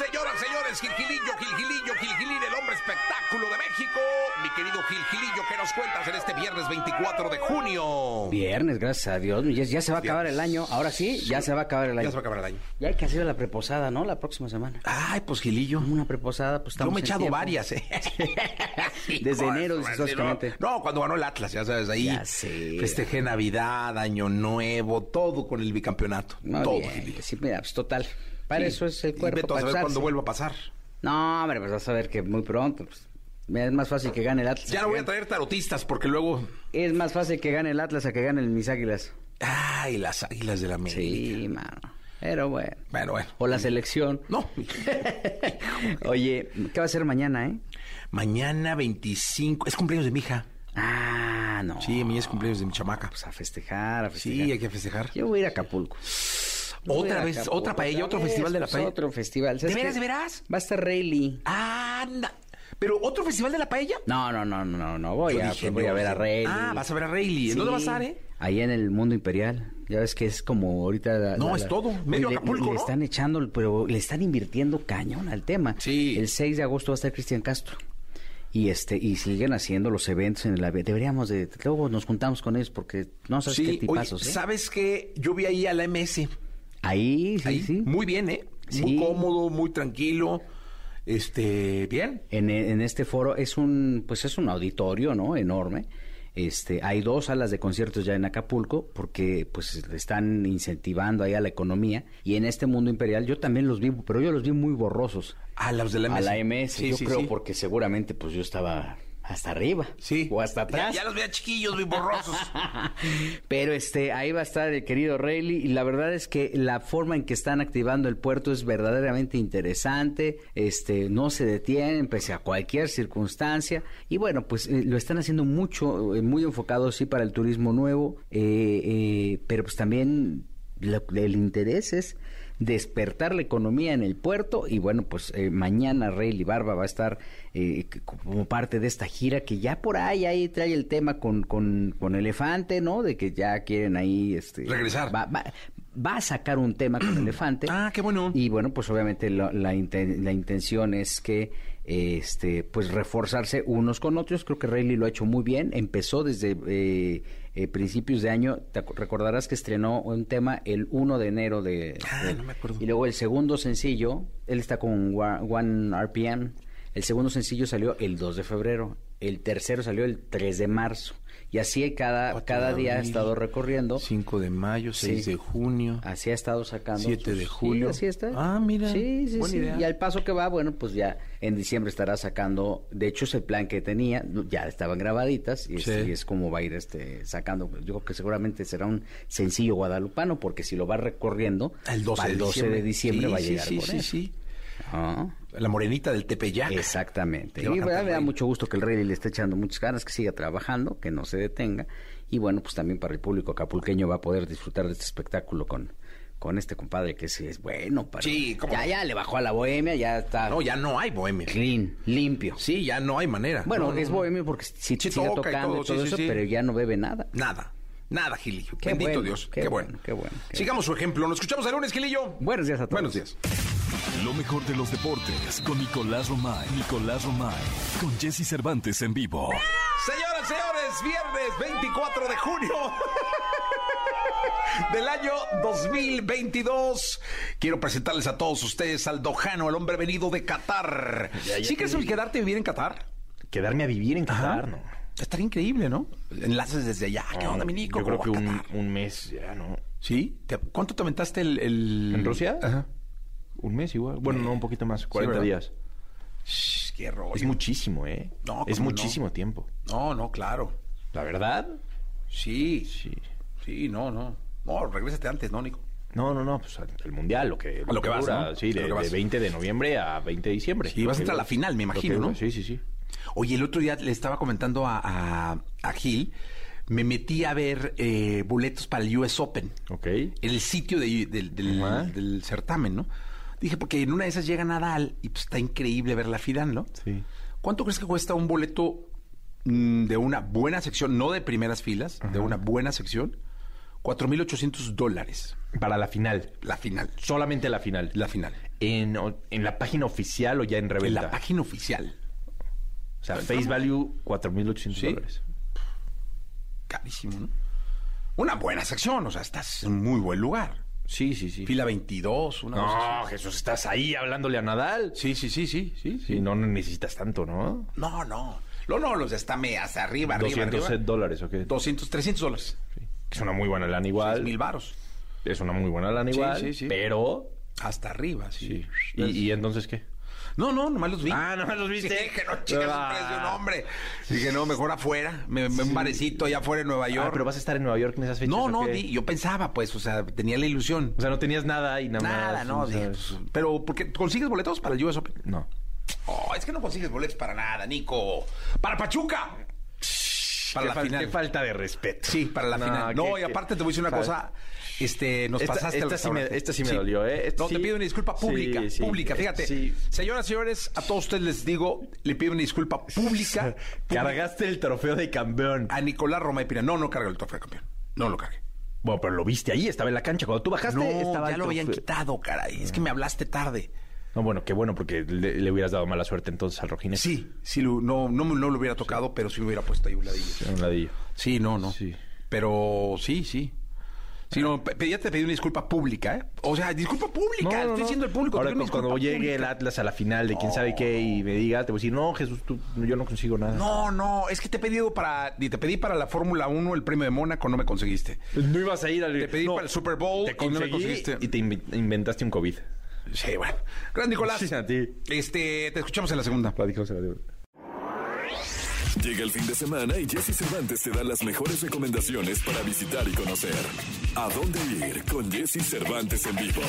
Señoras, señores, Gilgilillo, Gilgilillo, Gilgilín, el hombre espectáculo de México. Mi querido Gilgilillo, ¿qué nos cuentas en este viernes 24 de junio? Viernes, gracias a Dios. Ya, ya se va a acabar el año. Ahora sí, ya se va a acabar el año. Ya se va a acabar el año. Ya hay que hacer la preposada, ¿no? La próxima semana. Ay, pues Gilillo. Una preposada, pues Yo estamos me he echado tiempo. varias, ¿eh? Desde de enero, básicamente. No, no, cuando ganó el Atlas, ya sabes, ahí. Ya sé. Festejé Navidad, Año Nuevo, todo con el bicampeonato. Todo, bien, Gilillo. Sí, mira, pues total. Para Sí. eso es el Y cuerpo. vete a saber cuándo vuelva a pasar. No, hombre, pues vas a ver que muy pronto. Pues, es más fácil que gane el Atlas. Ya no voy a traer tarotistas porque luego. Es más fácil que gane el Atlas a que gane el mis águilas. Ay, las águilas de la América. Sí, mano. Pero bueno. Bueno, bueno. O la selección. No. Oye, ¿qué va a ser mañana, eh? Mañana 25. Es cumpleaños de mi hija. Ah, no. Sí, mañana es cumpleaños de mi chamaca. Pues a festejar, a festejar. Sí, hay que festejar. Yo voy a ir a Acapulco. Otra vez, Acapulco. otra paella, otro vez, festival de la pues, paella. Otro festival. ¿De ¿Sabes veras, de veras? Va a estar Rayleigh. Anda. ¿Pero otro festival de la paella? No, no, no, no, no. Voy, Yo a, dije, voy a ver a. Rayleigh. Ah, vas a ver a Rayleigh. ¿En dónde vas a estar, eh? Ahí en el mundo imperial. Ya ves que es como ahorita... la- No, la- es la- todo. Medio le- Acapulco, le, ¿no? están echando, pero le están invirtiendo cañón al tema. Sí. El 6 de agosto va a estar Cristian Castro. Y este y siguen haciendo los eventos en el ave- deberíamos de luego nos juntamos con ellos porque no sabes qué Sí, oye, tipazos, ¿eh? ¿sabes qué? Yo vi ahí a la MS. Ahí, sí, Ahí, sí. Muy bien, ¿eh? Muy cómodo, muy tranquilo. Este, bien. En, en este foro es un pues es un auditorio no enorme este hay dos salas de conciertos ya en Acapulco porque pues están incentivando ahí a la economía y en este mundo imperial yo también los vi pero yo los vi muy borrosos A los de la MS. a la MS Sí, yo sí, creo porque seguramente pues yo estaba hasta arriba Sí. o hasta atrás ya los veía chiquillos, muy borrosos. pero este ahí va a estar el querido Rayleigh y la verdad es que la forma en que están activando el puerto es verdaderamente interesante, este no se detienen pese a cualquier circunstancia y bueno pues eh, lo están haciendo mucho, eh, muy enfocado sí para el turismo nuevo, eh, eh, pero pues también lo- el interés es despertar la economía en el puerto y bueno pues eh, mañana Rayleigh Barba va a estar eh, como parte de esta gira que ya por ahí ahí trae el tema con, con, con Elefante no de que ya quieren ahí este Regresar. va, va, va a sacar un tema con Elefante Ah, qué bueno. y bueno pues obviamente la, inten- la intención es que este pues reforzarse unos con otros creo que Rayleigh lo ha hecho muy bien empezó desde eh, eh, principios de año te recordarás que estrenó un tema el 1 de enero de, Ah, de- no me acuerdo. y luego el segundo sencillo él está con One RPM el segundo sencillo salió el 2 de febrero el tercero salió el 3 de marzo y así cada, cada día ha estado recorriendo 5 de mayo, 6 Sí. de junio. Así ha estado sacando. 7 de julio. Sí, así está. Ah, mira. Sí, sí, Buena sí. idea. Y al paso que va, bueno, pues ya en diciembre estará sacando. De hecho, es el plan que tenía. Ya estaban grabaditas y, Sí. este, y es como va a ir este sacando. Yo creo que seguramente será un sencillo guadalupano, porque si lo va recorriendo, El 12 para de el 12 diciembre. de diciembre va a llegar sí, con sí, eso. sí. Ah, La morenita del Tepeyac. Exactamente. Y me da mucho gusto que el Rey le esté echando muchas ganas, que siga trabajando, que no se detenga. Y bueno, pues también para el público acapulqueño va a poder disfrutar de este espectáculo con, con este compadre que sí es bueno. Para... Sí, cómo Ya, ya le bajó a la bohemia, ya está No, ya no hay bohemia. clean, limpio. Sí, ya no hay manera. Bueno, No, no, es no. bohemio porque sí, Sí sigue toca y tocando todo, y todo sí, eso, sí. pero ya no bebe nada. Nada. Nada, Gilillo. Qué Bendito bueno, Dios. qué Qué, bueno, bueno. qué bueno, qué Sigamos su ejemplo. Nos escuchamos el lunes, Gilillo. Buenos días a todos. Buenos días. Lo mejor de los deportes con Nicolás Romay. Nicolás Romay. Con Jesse Cervantes en vivo. Señoras, señores, viernes 24 de junio del año 2022. Quiero presentarles a todos ustedes al Dojano, el hombre venido de Qatar. ¿Sí crees el quedarte a vivir en Qatar? Quedarme a vivir en Qatar, ¿no? Estaría increíble, ¿no? Enlaces desde allá. ¿Qué onda, mi Nico? Yo creo ¿Cómo que un, mes ya, ¿no? ¿Sí? ¿Te- ¿Cuánto te aventaste el, el- ¿En Rusia? Ajá. Un mes igual. Bueno, no, un poquito más, 40 ¿verdad? días. Shh, qué rollo. Es muchísimo, ¿eh? No, es ¿cómo muchísimo tiempo. No, no, claro. ¿La verdad? Sí, Sí. sí, no, no. No, regrésate antes, ¿no, Nico? No, no, no, pues el mundial, lo que, lo que vas, ¿no? Sí, de, vas. de 20 de noviembre a 20 de diciembre. Sí, vas a entrar a la final, me imagino, ¿no? Sí, sí, sí. Oye, el otro día le estaba comentando a, a, a Gil, me metí a ver eh, boletos para el US Open, Ok. el sitio de- del, del certamen, ¿no? Dije, porque en una de esas llega Nadal y pues está increíble ver la final, ¿no? Sí. ¿Cuánto crees que cuesta un boleto mm, de una buena sección, no de primeras filas, de una buena sección? 4.800 dólares. Para la final. La final. Solamente la final. La final. En, en la página oficial o ya en En reventa. la página oficial. O sea, face value 4.800 Sí. dólares. Carísimo, ¿no? Una buena sección, o sea, estás en muy buen lugar. Sí, sí, sí. Fila 22, una No. Jesús, estás ahí hablándole a Nadal. Sí, sí, sí, sí, sí. Sí, no necesitas tanto, ¿no? No, no. No, no, los hasta me hasta arriba, arriba, 200 arriba. dólares, ¿o qué? 200, 300 dólares. Sí. Es una muy buena lana igual. mil varos. Es una muy buena lana Sí, igual. sí, sí. Pero... Hasta arriba, sí. Sí. ¿Y, y entonces qué? No, no, nomás los vi. Ah, nomás los viste. Sí, que no chingas Ah. un precio, no, hombre. Dije, no, mejor afuera. Me, me- un barecito allá afuera en Nueva York. Ah, pero vas a estar en Nueva York en esas fechas. no, ¿o no, di- yo pensaba, pues, o sea, tenía la ilusión. O sea, no tenías nada y nada, Nada, más. no, o sea, dije, pues, pero porque consigues boletos para el US Open. No. Oh, es que no consigues boletos para nada, Nico. Para Pachuca. Para Qué la fal- final. Qué falta de respeto. Sí, para la No, final. qué- No, y qué- aparte te voy a decir una cosa. Este, nos Esta- pasaste al esta sí me- esta sí me dolió, ¿eh? No, te sí- pido una disculpa pública, Sí, sí. pública, fíjate. Sí. Señoras y señores, a todos ustedes les digo, le pido una disculpa pública. Cargaste el trofeo de campeón. a Nicolás Roma y Pina. No, no carga el trofeo de campeón. No lo cargué. Bueno, pero lo viste ahí, estaba en la cancha. Cuando tú bajaste, No, estaba ya el lo habían quitado, caray. Es que me hablaste tarde. No, bueno, qué bueno, porque le, le hubieras dado mala suerte entonces al Rojines. Sí, sí, no, no, no lo hubiera tocado, pero sí me hubiera puesto ahí un ladillo. A un ladillo. Sí, no, no. Sí. Pero sí, sí. Sí, no, pe- ya te pedí una disculpa pública, ¿eh? O sea, disculpa pública. Estoy diciendo el público. Ahora, una cuando llegue el. Atlas a la final de quién sabe qué y me diga, te voy a decir, no, Jesús, tú, yo no consigo nada. No, no, es que te he pedido para. Te pedí para la Fórmula 1 el premio de Mónaco, no me conseguiste. No ibas a ir al... Te pedí para el Super Bowl Te y no me conseguiste. y te inventaste un COVID. Sí, bueno. Gran Nicolás. Sí, a ti. Este, te escuchamos en la segunda. La de- Llega el fin de semana y Jesse Cervantes te da las mejores recomendaciones para visitar y conocer. ¿A dónde ir con Jesse Cervantes en vivo?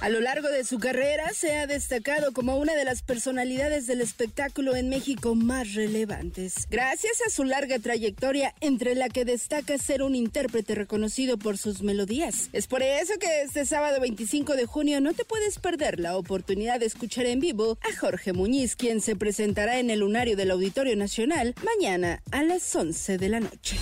A lo largo de su carrera se ha destacado como una de las personalidades del espectáculo en México más relevantes. Gracias a su larga trayectoria, entre la que destaca ser un intérprete reconocido por sus melodías. Es por eso que este sábado 25 de junio no te puedes perder la oportunidad de escuchar en vivo a Jorge Muñiz, quien se presentará en el lunario del Auditorio Nacional mañana a las 11 de la noche.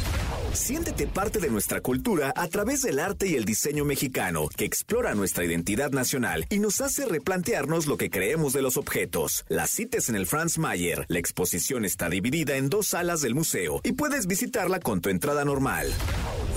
Siéntete parte de nuestra cultura a través del arte y el diseño mexicano, que explora nuestra identidad nacional y nos hace replantearnos lo que creemos de los objetos. La cita es en el Franz Mayer. La exposición está dividida en dos salas del museo y puedes visitarla con tu entrada normal.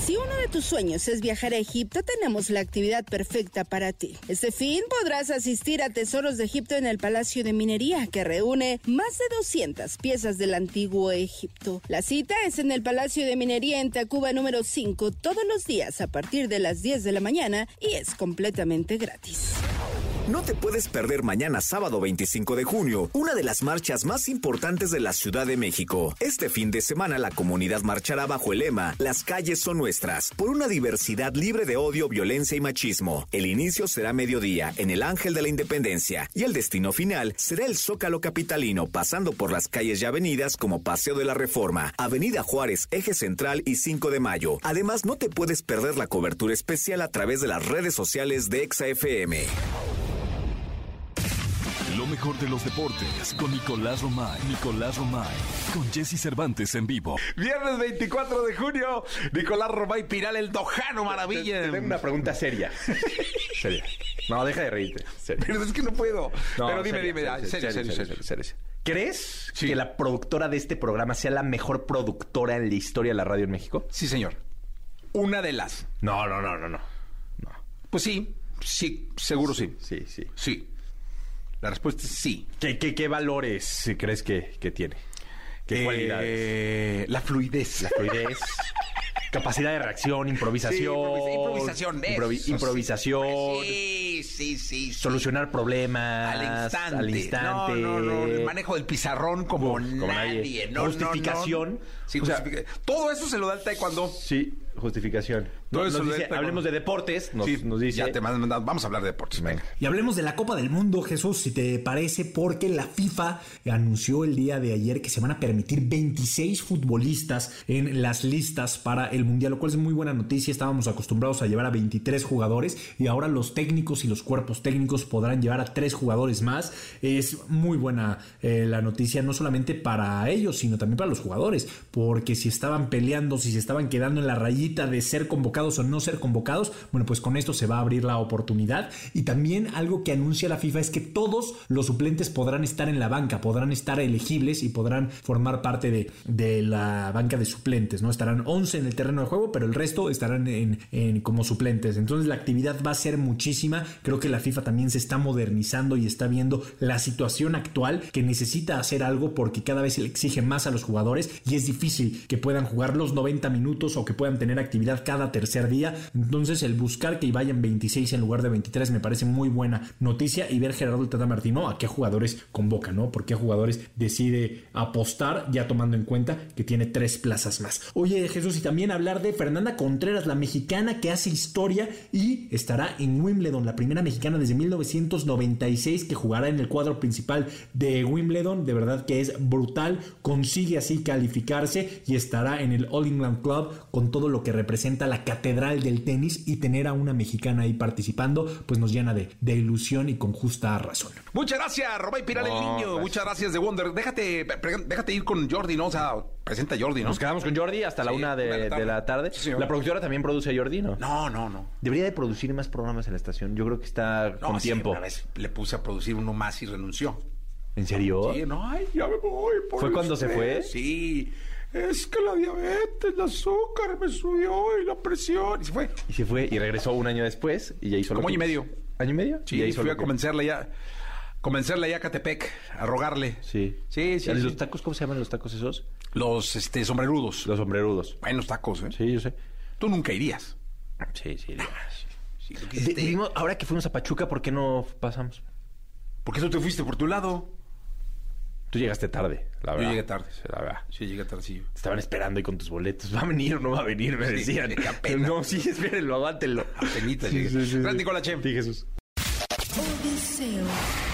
Si uno de tus sueños es viajar a Egipto, tenemos la actividad perfecta para ti. Este fin podrás asistir a Tesoros de Egipto en el Palacio de Minería, que reúne más de 200 piezas del antiguo Egipto. La cita es en el Palacio de Minería en Tacuba número 5 todos los días a partir de las 10 de la mañana y es completamente gratis. No te puedes perder mañana sábado 25 de junio, una de las marchas más importantes de la Ciudad de México. Este fin de semana la comunidad marchará bajo el lema Las calles son nuestras, por una diversidad libre de odio, violencia y machismo. El inicio será mediodía en el Ángel de la Independencia y el destino final será el Zócalo Capitalino, pasando por las calles y avenidas como Paseo de la Reforma, Avenida Juárez, Eje Central y 5 de Mayo. Además, no te puedes perder la cobertura especial a través de las redes sociales de ExaFM. Lo mejor de los deportes con Nicolás Romay. Nicolás Romay. Con Jesse Cervantes en vivo. Viernes 24 de junio, Nicolás Romay Piral, el Dojano Maravilla. Te tengo una pregunta seria. seria. No, deja de reírte. Seria. Pero es que no puedo. No, Pero dime, seria, dime. seria, serio, seria, serio, seria, serio, seria. ¿Crees Sí. que la productora de este programa sea la mejor productora en la historia de la radio en México? Sí, señor. Una de las. No, no, no, no, no. Pues sí, sí, seguro sí. Sí, sí. Sí. La respuesta es sí. ¿Qué, qué, qué valores crees que, que tiene? ¿Qué Eh, cualidades? La fluidez. La fluidez, capacidad de reacción, improvisación. Sí, improvisación. improvi- eso, sí. improvisación. Sí, sí, sí. Solucionar problemas. al instante. Al instante. No, no, no. El manejo del pizarrón como, Uf, como nadie. nadie. Justificación. O sea, Todo eso se lo da el taekwondo. Sí, justificación. Todo Nos eso dice, de- pero- hablemos de deportes. Nos, Sí, nos dice. ya te mandan- vamos a hablar de deportes. Venga. Y hablemos de la Copa del Mundo, Jesús, si te parece, porque la FIFA anunció el día de ayer que se van a permitir 26 futbolistas en las listas para el Mundial, lo cual es muy buena noticia. Estábamos acostumbrados a llevar a 23 jugadores y ahora los técnicos y los cuerpos técnicos podrán llevar a 3 jugadores más. Es muy buena eh, la noticia, no solamente para ellos, sino también para los jugadores, porque si estaban peleando, si se estaban quedando en la rayita de ser convocados o no ser convocados, bueno, pues con esto se va a abrir la oportunidad. Y también algo que anuncia la FIFA es que todos los suplentes podrán estar en la banca, podrán estar elegibles y podrán formar parte de, de la banca de suplentes, ¿no? Estarán 11 en el terreno de juego, pero el resto estarán en, en- como suplentes. Entonces la actividad va a ser muchísima. Creo que la FIFA también se está modernizando y está viendo la situación actual que necesita hacer algo porque cada vez se le exige más a los jugadores y es difícil que puedan jugar los 90 minutos o que puedan tener actividad cada tercer día. Entonces el buscar que vayan 26 en lugar de 23 me parece muy buena noticia y ver Gerardo el Tata Martino a qué jugadores convoca, ¿no? Por qué jugadores decide apostar ya tomando en cuenta que tiene tres plazas más. Oye Jesús y también hablar de Fernanda Contreras, la mexicana que hace historia y estará en Wimbledon, la primera mexicana desde 1996 que jugará en el cuadro principal de Wimbledon. De verdad que es brutal, consigue así calificarse y estará en el All England Club con todo lo que representa la catedral del tenis y tener a una mexicana ahí participando, pues nos llena de, de ilusión y con justa razón. Muchas gracias, Robay Piral el No, niño. gracias. Muchas gracias de Wonder. Déjate, déjate ir con Jordi, ¿no? O sea, presenta a Jordi, ¿no? Nos quedamos con Jordi hasta la una de, una de la tarde. de la tarde. Sí, señor. la productora también produce a Jordi, ¿no? No, no, no. Debería de producir más programas en la estación. Yo creo que está No, con sí, tiempo. Una vez le puse a producir uno más y renunció. ¿En serio? Sí, no, ay, ya me voy. por ¿Fue cuando se fue? Sí. Es que la diabetes, el azúcar me subió y la presión. Y se fue. Y se fue y regresó un año después y ya hizo Como año y medio. ¿Año y medio? Sí, y hizo fui a convencerle ya. Convencerle ya a Catepec, a rogarle. Sí. Sí, sí. ¿Y sí. ¿Los tacos cómo se llaman los tacos esos? Los este, sombrerudos. Los sombrerudos. Buenos tacos, ¿eh? Sí, yo sé. Tú nunca irías. Sí, sí. Sí, tú De- quisiste- dijimos, ahora que fuimos a Pachuca, ¿por qué no pasamos? ¿Por qué tú te fuiste por tu lado? Tú llegaste tarde, la Yo verdad. llegué tarde. Sí, la verdad. Sí, llegué tarde, sí. Te estaban esperando ahí con tus boletos. ¿Va a venir o no va a venir? Me Sí, decían. qué pena. No, sí, espérenlo, aguántenlo. Apenitas llegué. Gracias, Nicolás Che. Sí, Jesús. Odiseo.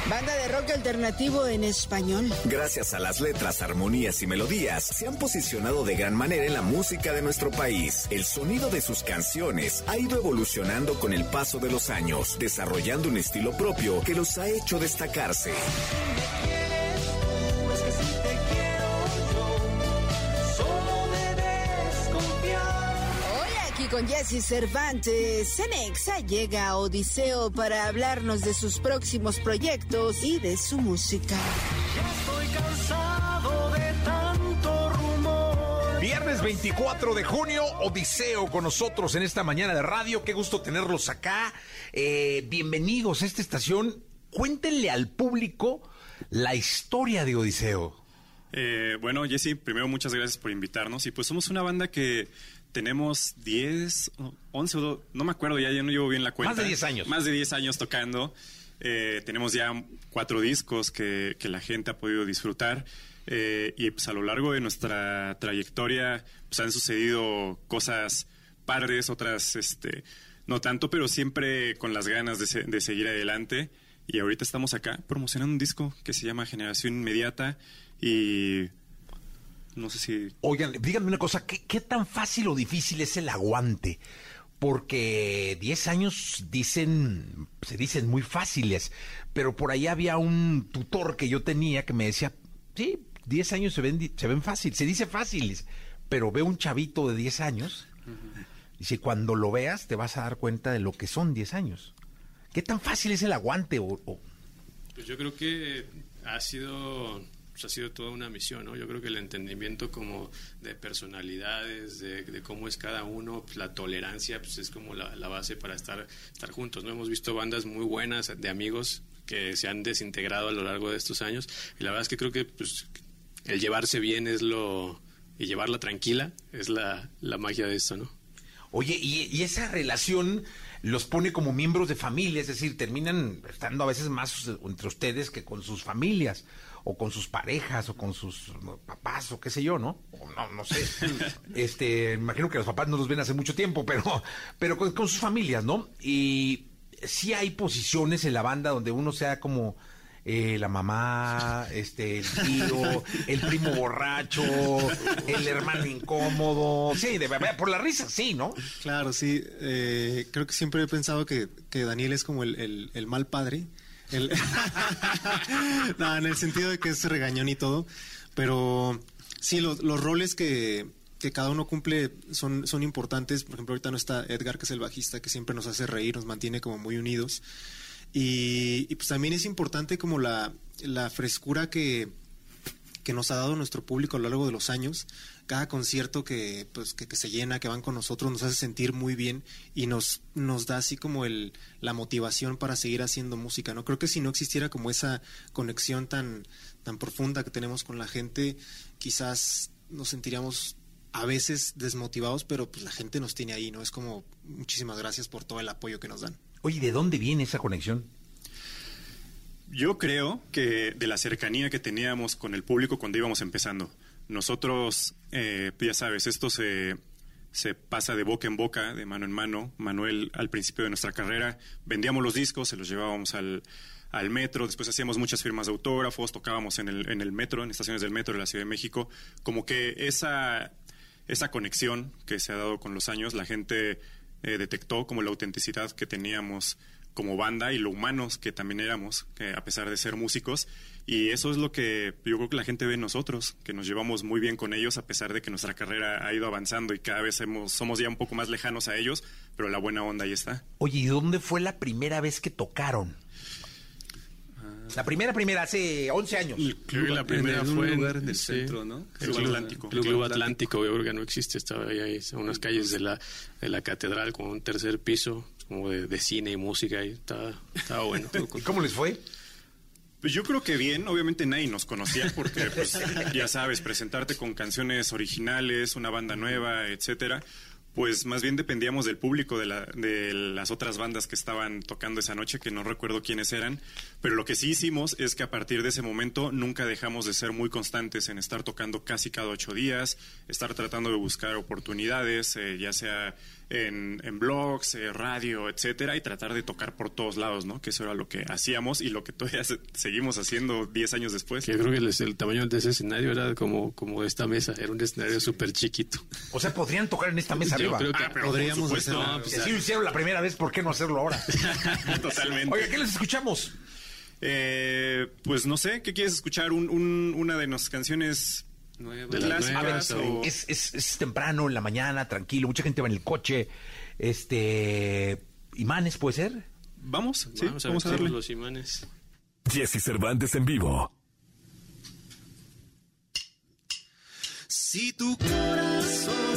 Banda de rock alternativo en español. Gracias a las letras, armonías y melodías, se han posicionado de gran manera en la música de nuestro país. El sonido de sus canciones ha ido evolucionando con el paso de los años, desarrollando un estilo propio que los ha hecho destacarse. Con Jesse Cervantes. Cenexa llega a Odiseo para hablarnos de sus próximos proyectos y de su música. Viernes 24 de junio, Odiseo con nosotros en esta mañana de radio. Qué gusto tenerlos acá. Eh, bienvenidos a esta estación. Cuéntenle al público la historia de Odiseo. Eh, bueno, Jesse, primero muchas gracias por invitarnos. Y pues somos una banda que tenemos 10, o 11 o do- no me acuerdo, ya, ya no llevo bien la cuenta. Más de 10 años. Más de 10 años tocando. Eh, tenemos ya cuatro discos que, que la gente ha podido disfrutar. Eh, y pues a lo largo de nuestra trayectoria pues han sucedido cosas padres, otras este, no tanto, pero siempre con las ganas de, se- de seguir adelante. Y ahorita estamos acá promocionando un disco que se llama Generación Inmediata y no sé si Oigan, díganme una cosa, ¿qué, qué tan fácil o difícil es el aguante? Porque 10 años dicen, se dicen muy fáciles, pero por ahí había un tutor que yo tenía que me decía, sí, 10 años se ven, se ven fácil, se dice fáciles, pero veo un chavito de 10 años, dice, cuando lo veas te vas a dar cuenta de lo que son 10 años. ¿Qué tan fácil es el aguante? O, o- Pues yo creo que ha sido, pues ha sido toda una misión, ¿no? Yo creo que el entendimiento como de personalidades, de, de cómo es cada uno, pues la tolerancia, pues es como la, la base para estar, estar juntos, ¿no? Hemos visto bandas muy buenas de amigos que se han desintegrado a lo largo de estos años y la verdad es que creo que pues, el llevarse bien es lo... y llevarla tranquila es la, la magia de esto, ¿no? Oye, y, y esa relación los pone como miembros de familia, es decir, terminan estando a veces más entre ustedes que con sus familias, o con sus parejas, o con sus papás, o qué sé yo, ¿no? O no, no sé. Este, imagino que los papás no los ven hace mucho tiempo, pero, pero con, con sus familias, ¿no? Y sí hay posiciones en la banda donde uno sea como eh, la mamá, este, el tío, el primo borracho, el hermano incómodo. Sí, de por la risa, sí, ¿no? Claro, sí. Eh, creo que siempre he pensado que, que Daniel es como el, el- el mal padre. El- no, en el sentido de que es regañón y todo. Pero sí, los, los roles que, que cada uno cumple son, son importantes. Por ejemplo, ahorita no está Edgar, que es el bajista, que siempre nos hace reír, nos mantiene como muy unidos. Y, y pues también es importante como la, la frescura que, que nos ha dado nuestro público a lo largo de los años. Cada concierto que, pues, que, que se llena, que van con nosotros, nos hace sentir muy bien y nos, nos da así como el, la motivación para seguir haciendo música. ¿no? Creo que si no existiera como esa conexión tan, tan profunda que tenemos con la gente, quizás nos sentiríamos a veces desmotivados, pero pues la gente nos tiene ahí, ¿no? Es como muchísimas gracias por todo el apoyo que nos dan. Oye, ¿de dónde viene esa conexión? Yo creo que de la cercanía que teníamos con el público cuando íbamos empezando. Nosotros, eh, ya sabes, esto se, se pasa de boca en boca, de mano en mano. Manuel, al principio de nuestra carrera, vendíamos los discos, se los llevábamos al, al metro, después hacíamos muchas firmas de autógrafos, tocábamos en el, en el metro, en estaciones del metro de la Ciudad de México. Como que esa, esa conexión que se ha dado con los años, la gente eh, detectó como la autenticidad que teníamos como banda y lo humanos que también éramos, que a pesar de ser músicos. Y eso es lo que yo creo que la gente ve en nosotros, que nos llevamos muy bien con ellos a pesar de que nuestra carrera ha ido avanzando y cada vez hemos, somos ya un poco más lejanos a ellos, pero la buena onda ahí está. Oye, ¿y dónde fue la primera vez que tocaron? La primera, primera, hace 11 años. Creo que la primera en un fue lugar en el sí, centro, ¿no? El Club Club Atlántico. El Club Atlántico, yo creo que no existe, estaba ahí, ahí en unas calles de la, de la catedral con un tercer piso, como de, de cine y música, y estaba, estaba bueno. ¿Y cómo les fue? Pues yo creo que bien, obviamente nadie nos conocía porque, pues, ya sabes, presentarte con canciones originales, una banda nueva, etcétera. Pues más bien dependíamos del público de, la- de las otras bandas que estaban tocando esa noche, que no recuerdo quiénes eran. Pero lo que sí hicimos es que a partir de ese momento nunca dejamos de ser muy constantes en estar tocando casi cada ocho días, estar tratando de buscar oportunidades, eh, ya sea en, en blogs, eh, radio, etcétera, y tratar de tocar por todos lados, ¿no? Que eso era lo que hacíamos y lo que todavía se- seguimos haciendo 10 años después. Que yo creo que el, el tamaño de ese escenario era como, como esta mesa, era un escenario súper chiquito. O sea, podrían tocar en esta mesa Yo arriba. creo que Ah, pero Podríamos hacerlo. No, pues, Si lo hicieron la primera vez, ¿por qué no hacerlo ahora? Totalmente. Oiga, ¿qué les escuchamos? Eh, pues no sé, ¿qué quieres escuchar? Un- un- una de nuestras canciones De las clásicas nuevas, o- Es, es, es temprano, en la mañana, tranquilo, mucha gente va en el coche. Este. ¿Imanes puede ser? Vamos, sí, vamos a, vamos a ver darle. los imanes. Jesse Cervantes en vivo. Si tu corazón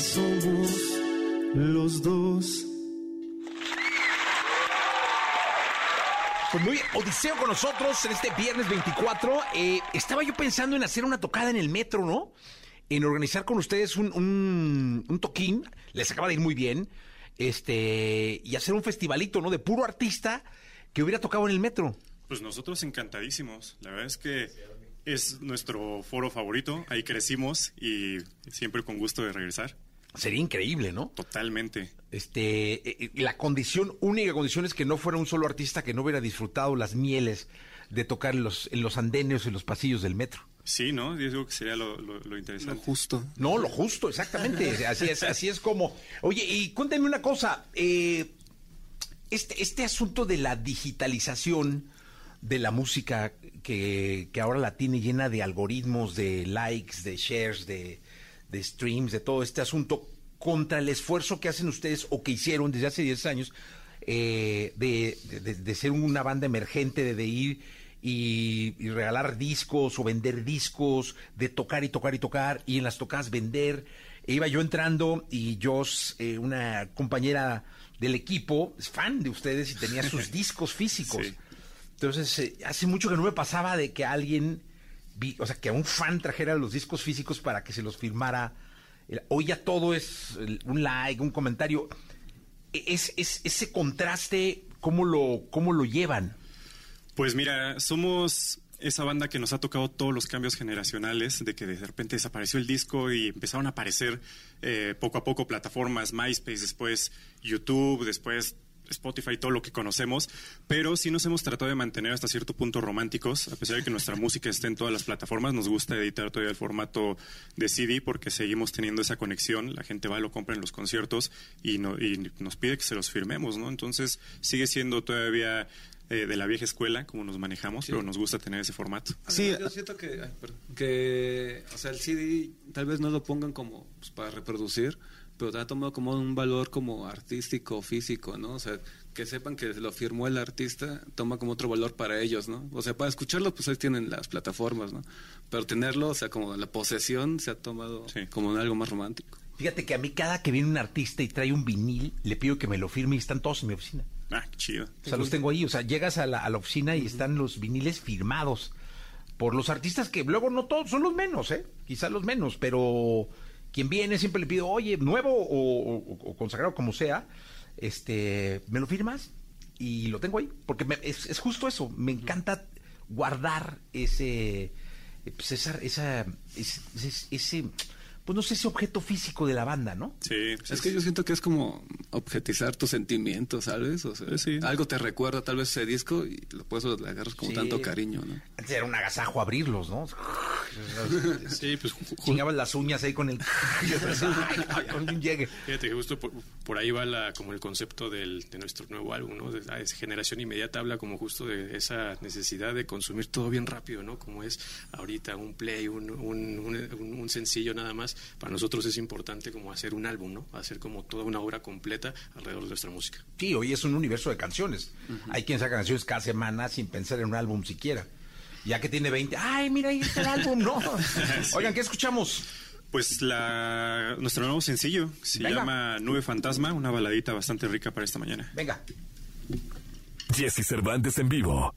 somos los dos. Pues muy bien, Odiseo con nosotros en este viernes 24. Eh, estaba yo pensando en hacer una tocada en el metro, ¿no? En organizar con ustedes un, un, un toquín. Les acaba de ir muy bien. Este, y hacer un festivalito, ¿no? De puro artista que hubiera tocado en el metro. Pues nosotros encantadísimos. La verdad es que es nuestro foro favorito. Ahí crecimos y siempre con gusto de regresar. Sería increíble, ¿no? Totalmente. Este, eh, eh, la condición, única condición es que no fuera un solo artista que no hubiera disfrutado las mieles de tocar en los, en los andenes, en los pasillos del metro. Sí, ¿no? Yo digo que sería lo, lo- lo interesante. Justo. No, lo justo, exactamente. Así es, así es como. Oye, y cuéntame una cosa. eh, este, este asunto de la digitalización de la música que, que ahora la tiene llena de algoritmos, de likes, de shares, de, de streams, de todo este asunto, contra el esfuerzo que hacen ustedes o que hicieron desde hace 10 años eh, de, de- de ser una banda emergente, de, de ir y, y regalar discos o vender discos, de tocar y tocar y tocar, y en las tocadas vender. E iba yo entrando y Joss, eh, una compañera del equipo, es fan de ustedes y tenía sus discos físicos. Sí. Entonces, eh, hace mucho que no me pasaba de que alguien, o sea, que a un fan trajera los discos físicos para que se los firmara. Hoy ya todo es un like, un comentario. E- Es, es- ese contraste, ¿cómo lo, cómo lo llevan? Pues mira, somos esa banda que nos ha tocado todos los cambios generacionales, de que de repente desapareció el disco y empezaron a aparecer eh, poco a poco plataformas, MySpace, después YouTube, después Spotify, todo lo que conocemos, pero sí nos hemos tratado de mantener hasta cierto punto románticos, a pesar de que nuestra música esté en todas las plataformas, nos gusta editar todavía el formato de CD porque seguimos teniendo esa conexión, la gente va, lo compra en los conciertos y, no- y nos pide que se los firmemos, ¿no? Entonces sigue siendo todavía eh, de la vieja escuela como nos manejamos, pero nos gusta tener ese formato. Sí, yo siento que, ay, perdón, que, o sea, el CD tal vez no lo pongan como pues, para reproducir, pero ha tomado como un valor como artístico, físico, ¿no? O sea, que sepan que lo firmó el artista, toma como otro valor para ellos, ¿no? O sea, para escucharlo, pues ahí tienen las plataformas, ¿no? Pero tenerlo, o sea, como la posesión se ha tomado Sí. como algo más romántico. Fíjate que a mí cada que viene un artista y trae un vinil, le pido que me lo firme y están todos en mi oficina. Ah, qué chido. O sea, los tengo ahí. O sea, llegas a la, a la oficina y están los viniles firmados por los artistas que luego no todos son los menos, ¿eh? Quizás los menos, pero quien viene siempre le pido, oye, nuevo o, o- o consagrado como sea, este, ¿me lo firmas? Y lo tengo ahí, porque me- es, es justo eso. Me encanta guardar ese, pues esa, esa, ese, ese- ese, pues no sé, ese objeto físico de la banda, ¿no? Sí, Es que yo siento que es como objetizar tus sentimientos, ¿sabes? O sea, Sí. algo te recuerda tal vez ese disco y lo puedes le agarras como Sí. tanto cariño, ¿no? Antes era un agasajo abrirlos, ¿no? Sí, pues Chingabas las uñas ahí con el... ay, cabrón, un llegue. Fíjate que justo por, por ahí va la, como el concepto del, de nuestro nuevo álbum, ¿no? De, ah, es generación inmediata habla como justo de esa necesidad de consumir todo bien rápido, ¿no? Como es ahorita un play, un, un, un- un- un sencillo nada más. Para nosotros es importante como hacer un álbum, ¿no? Hacer como toda una obra completa alrededor de nuestra música. Sí, hoy es un universo de canciones. Hay quien saca canciones cada semana sin pensar en un álbum siquiera. Ya que tiene 20, ay, mira, ahí está el álbum, ¿no? Oigan, ¿qué escuchamos? Pues la, nuestro nuevo sencillo se Venga. llama Nube Fantasma, una baladita bastante rica para esta mañana. Venga. Jesse Cervantes en vivo.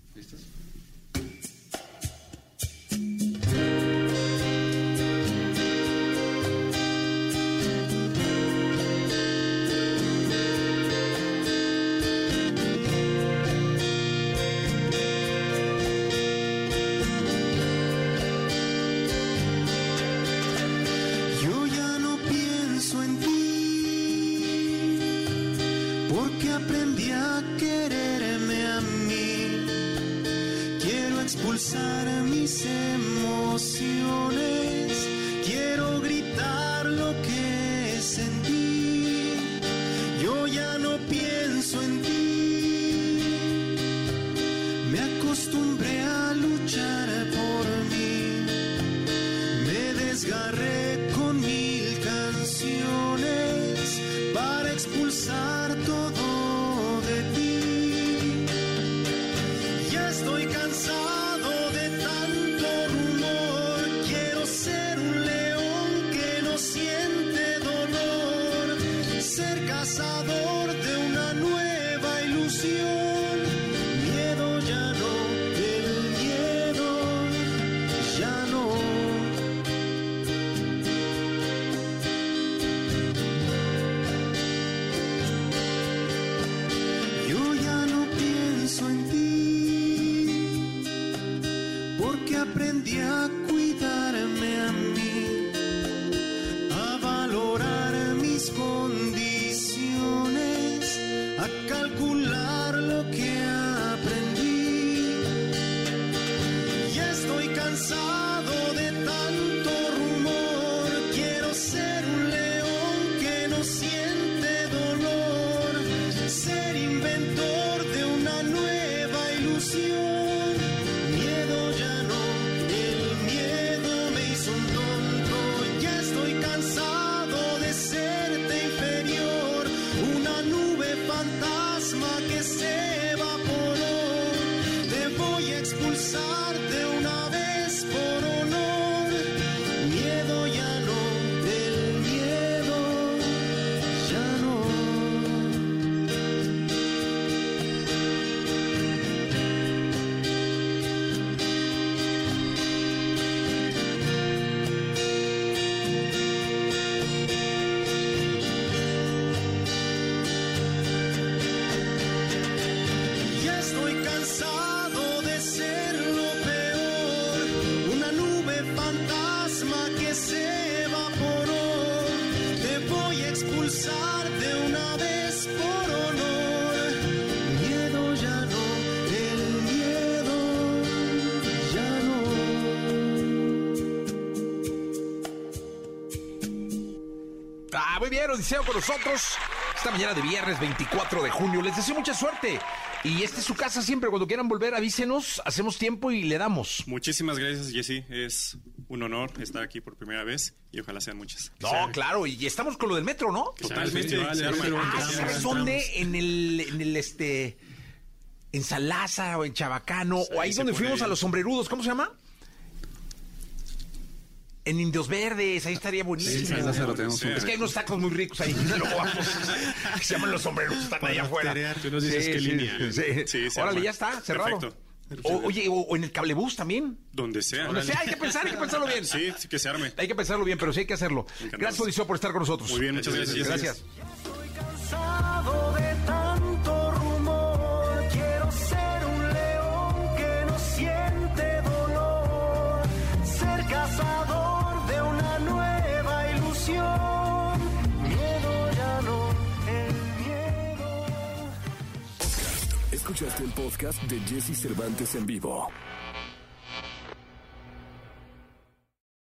Pienso en ti, bien, Odiseo con nosotros. Esta mañana de viernes 24 de junio. Les deseo mucha suerte. Y esta es su casa siempre. Cuando quieran volver, avísenos, hacemos tiempo y le damos. Muchísimas gracias, Jesse. Es un honor estar aquí por primera vez y ojalá sean muchas. No, claro, y estamos con lo del metro, ¿no? Totalmente. Sí, vale. Ah, Sí, ¿sabes dónde? En el, en el este. En Salaza o en Chabacano, o ahí donde fuimos a los sombrerudos, ¿cómo se llama? En Indios Verdes, ahí estaría buenísimo. Sí, en Lázaro tenemos es que hay unos tacos muy ricos ahí. Vamos. Se llaman los sombrerudos, están allá afuera. Tú nos dices qué línea. Sí, Sí, Órale, ya está, cerrado. Perfecto. O- oye, o, o en el cablebús también. Donde sea. Donde sea, hay que pensar, hay que pensarlo bien. Sí, sí que se arme. Hay que pensarlo bien, pero sí hay que hacerlo. Encantados. Gracias, Odiseo, por estar con nosotros. Muy bien, muchas gracias. Jesse. Gracias. cansado de tanto rumor. Quiero ser un león que no siente dolor. Ser cazador Escuchaste el podcast de Jesse Cervantes en vivo.